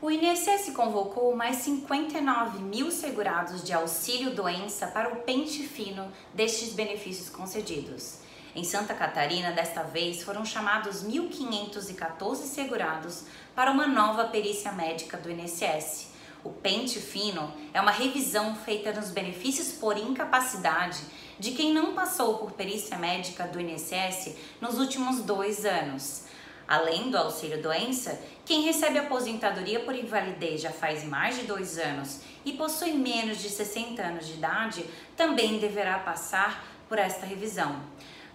O INSS convocou mais 59 mil segurados de auxílio doença para o pente fino destes benefícios concedidos. Em Santa Catarina, desta vez, foram chamados 1.514 segurados para uma nova perícia médica do INSS. O pente fino é uma revisão feita nos benefícios por incapacidade de quem não passou por perícia médica do INSS nos últimos dois anos. Além do auxílio doença, quem recebe aposentadoria por invalidez já faz mais de dois anos e possui menos de 60 anos de idade também deverá passar por esta revisão.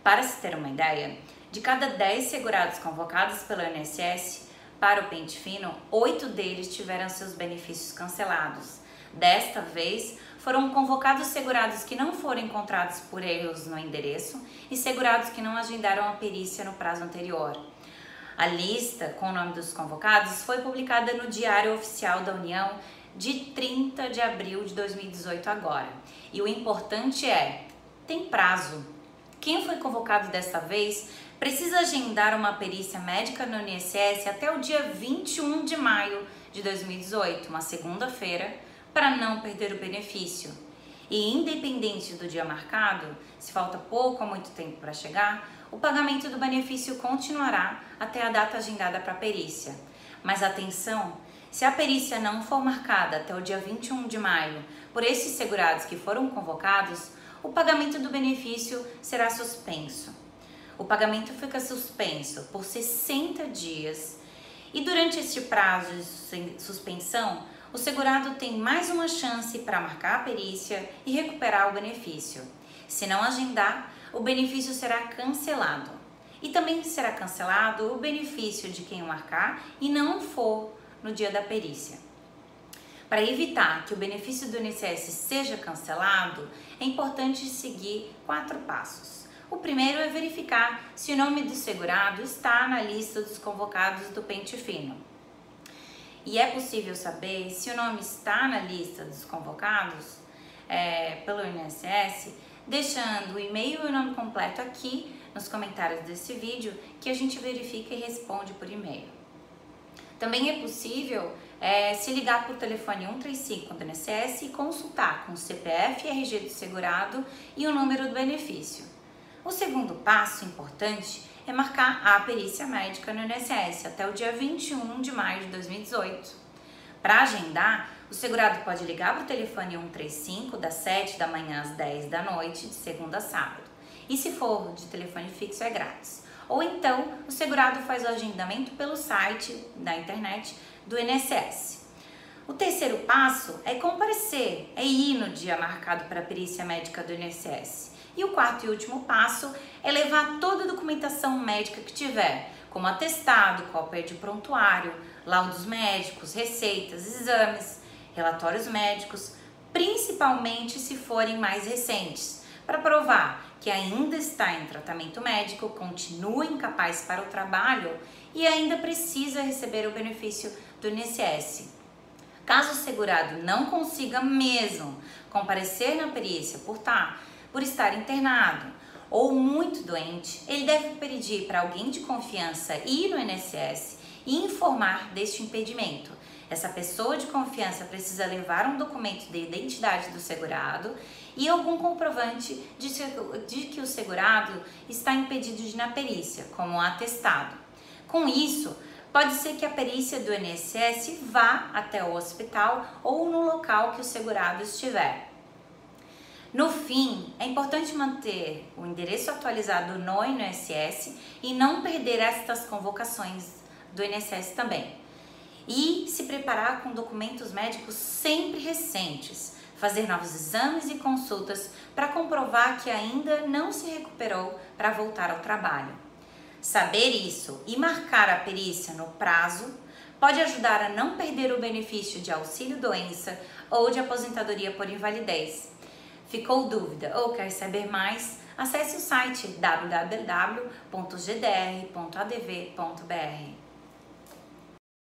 Para se ter uma ideia, de cada 10 segurados convocados pelo INSS para o pente fino, oito deles tiveram seus benefícios cancelados. Desta vez, foram convocados segurados que não foram encontrados por erros no endereço e segurados que não agendaram a perícia no prazo anterior. A lista com o nome dos convocados foi publicada no Diário Oficial da União de 30 de abril de 2018 agora. E o importante é, tem prazo. Quem foi convocado desta vez precisa agendar uma perícia médica no INSS até o dia 21 de maio de 2018, uma segunda-feira, para não perder o benefício. E independente do dia marcado, se falta pouco ou muito tempo para chegar, o pagamento do benefício continuará até a data agendada para a perícia. Mas atenção, se a perícia não for marcada até o dia 21 de maio por esses segurados que foram convocados, o pagamento do benefício será suspenso. O pagamento fica suspenso por 60 dias e durante este prazo de suspensão, o segurado tem mais uma chance para marcar a perícia e recuperar o benefício. Se não agendar, o benefício será cancelado. E também será cancelado o benefício de quem marcar e não for no dia da perícia. Para evitar que o benefício do INSS seja cancelado, é importante seguir quatro passos. O primeiro é verificar se o nome do segurado está na lista dos convocados do pente fino. E é possível saber se o nome está na lista dos convocados é, pelo INSS deixando o e-mail e o nome completo aqui nos comentários desse vídeo que a gente verifica e responde por e-mail. Também é possível é, se ligar por telefone 135 do INSS e consultar com o CPF RG do segurado e o número do benefício. O segundo passo importante é marcar a perícia médica no INSS até o dia 21 de maio de 2018. Para agendar, o segurado pode ligar para o telefone 135 das 7 da manhã às 10 da noite, de segunda a sábado. E se for de telefone fixo, é grátis. Ou então, o segurado faz o agendamento pelo site da internet do INSS. O terceiro passo é comparecer, é ir no dia marcado para a perícia médica do INSS. E o quarto e último passo é levar toda a documentação médica que tiver, como atestado, cópia de prontuário, laudos médicos, receitas, exames, relatórios médicos, principalmente se forem mais recentes, para provar que ainda está em tratamento médico, continua incapaz para o trabalho e ainda precisa receber o benefício do INSS. Caso o segurado não consiga mesmo comparecer na perícia por, tá, por estar internado ou muito doente, ele deve pedir para alguém de confiança ir no INSS e informar deste impedimento. Essa pessoa de confiança precisa levar um documento de identidade do segurado e algum comprovante de, que o segurado está impedido de ir na perícia, como um atestado. Com isso, pode ser que a perícia do INSS vá até o hospital ou no local que o segurado estiver. No fim, é importante manter o endereço atualizado no INSS e não perder estas convocações do INSS também. E se preparar com documentos médicos sempre recentes, fazer novos exames e consultas para comprovar que ainda não se recuperou para voltar ao trabalho. Saber isso e marcar a perícia no prazo pode ajudar a não perder o benefício de auxílio doença ou de aposentadoria por invalidez. Ficou dúvida ou quer saber mais? Acesse o site www.gdr.adv.br.